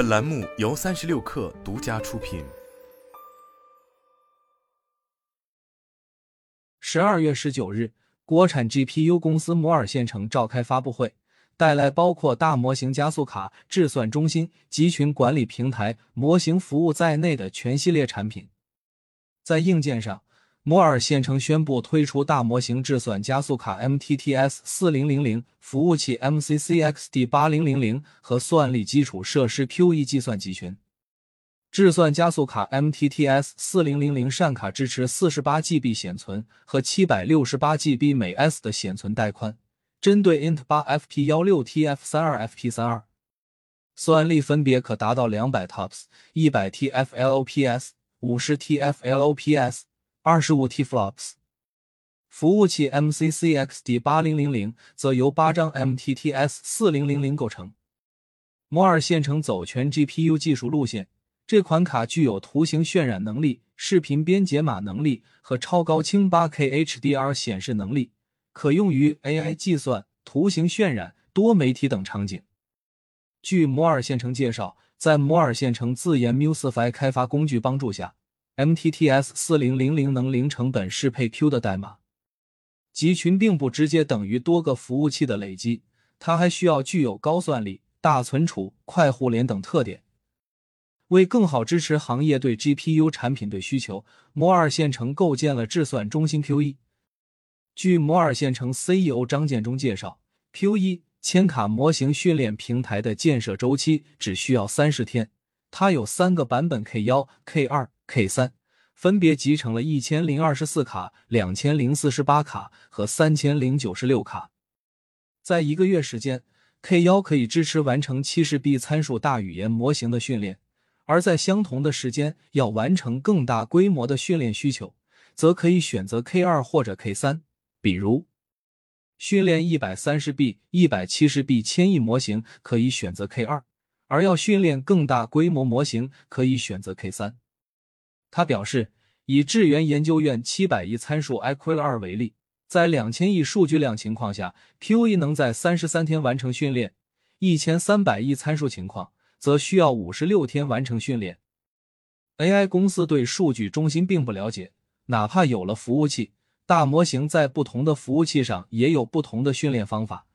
本栏目由三十六氪独家出品。十二月十九日，国产 GPU 公司摩尔线程召开发布会，带来包括大模型加速卡、智算中心、集群管理平台、模型服务在内的全系列产品。在硬件上，摩尔线程宣布推出大模型至算加速卡 MTTS 四零零零、服务器 MCCXD 八零零零和算力基础设施 QE 计算集群。至算加速卡 MTTS 四零零零扇卡支持四十八 GB 显存和七百六十八 GB 每 S 的显存带宽，针对 int 八 FP 幺六 TF 三二 FP 三二，算力分别可达到两百 TOPS、一百 TFLOPS、五十 TFLOPS、二十五 TFLOPS。服务器 MCCXD 八零零零则由八张 MTTS 四零零零构成。摩尔线程走全 GPU 技术路线。这款卡具有图形渲染能力、视频编解码能力和超高清 8K HDR 显示能力，可用于 AI 计算、图形渲染、多媒体等场景。据摩尔线程介绍，在摩尔线程自研 Musify 开发工具帮助下，MTTS 四零零零能零成本适配 Q 的代码集群，并不直接等于多个服务器的累积，它还需要具有高算力、大存储、快互联等特点。为更好支持行业对 GPU 产品对需求，摩尔线程构建了智算中心 Q1。据摩尔线程 CEO 张建中介绍，Q1 千卡模型训练平台的建设周期只需要三十天。它有三个版本 K 幺、K 二 K、三，分别集成了一千零二十四卡、两千零四十八卡和三千零九十六卡。在一个月时间，K 幺可以支持完成七十 B 参数大语言模型的训练。而在相同的时间要完成更大规模的训练需求，则可以选择 K 二或者 K 三。比如，训练一百三十 B、一百七十 B 千亿模型可以选择 K 二，而要训练更大规模模型可以选择 K 三。他表示，以智源研究院七百亿参数 Aquila 二为例，在两千亿数据量情况下，QE 能在三十三天完成训练；一千三百亿参数情况。则需要五十六天完成训练。AI 公司对数据中心并不了解，哪怕有了服务器，大模型在不同的服务器上也有不同的训练方法。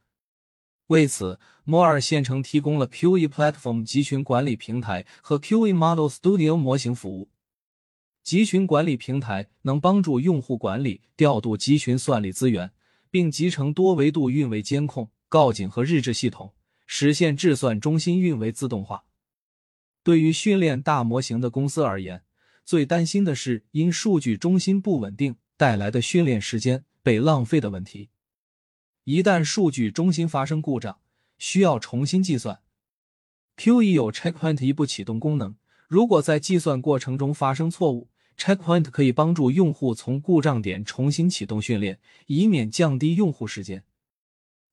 为此，摩尔线程提供了 QE Platform 集群管理平台和 QE Model Studio 模型服务。集群管理平台能帮助用户管理、调度集群算力资源，并集成多维度运维监控、告警和日志系统。实现智算中心运维自动化。对于训练大模型的公司而言，最担心的是因数据中心不稳定带来的训练时间被浪费的问题。一旦数据中心发生故障，需要重新计算，Q1 有 Checkpoint 一步启动功能。如果在计算过程中发生错误，Checkpoint 可以帮助用户从故障点重新启动训练，以免降低用户时间。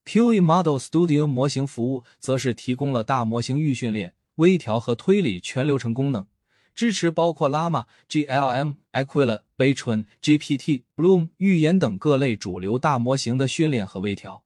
QE Model Studio 模型服务则是提供了大模型预训练、微调和推理全流程功能，支持包括 Llama、GLM、Aquila、Baytron、GPT、Bloom、预言等各类主流大模型的训练和微调。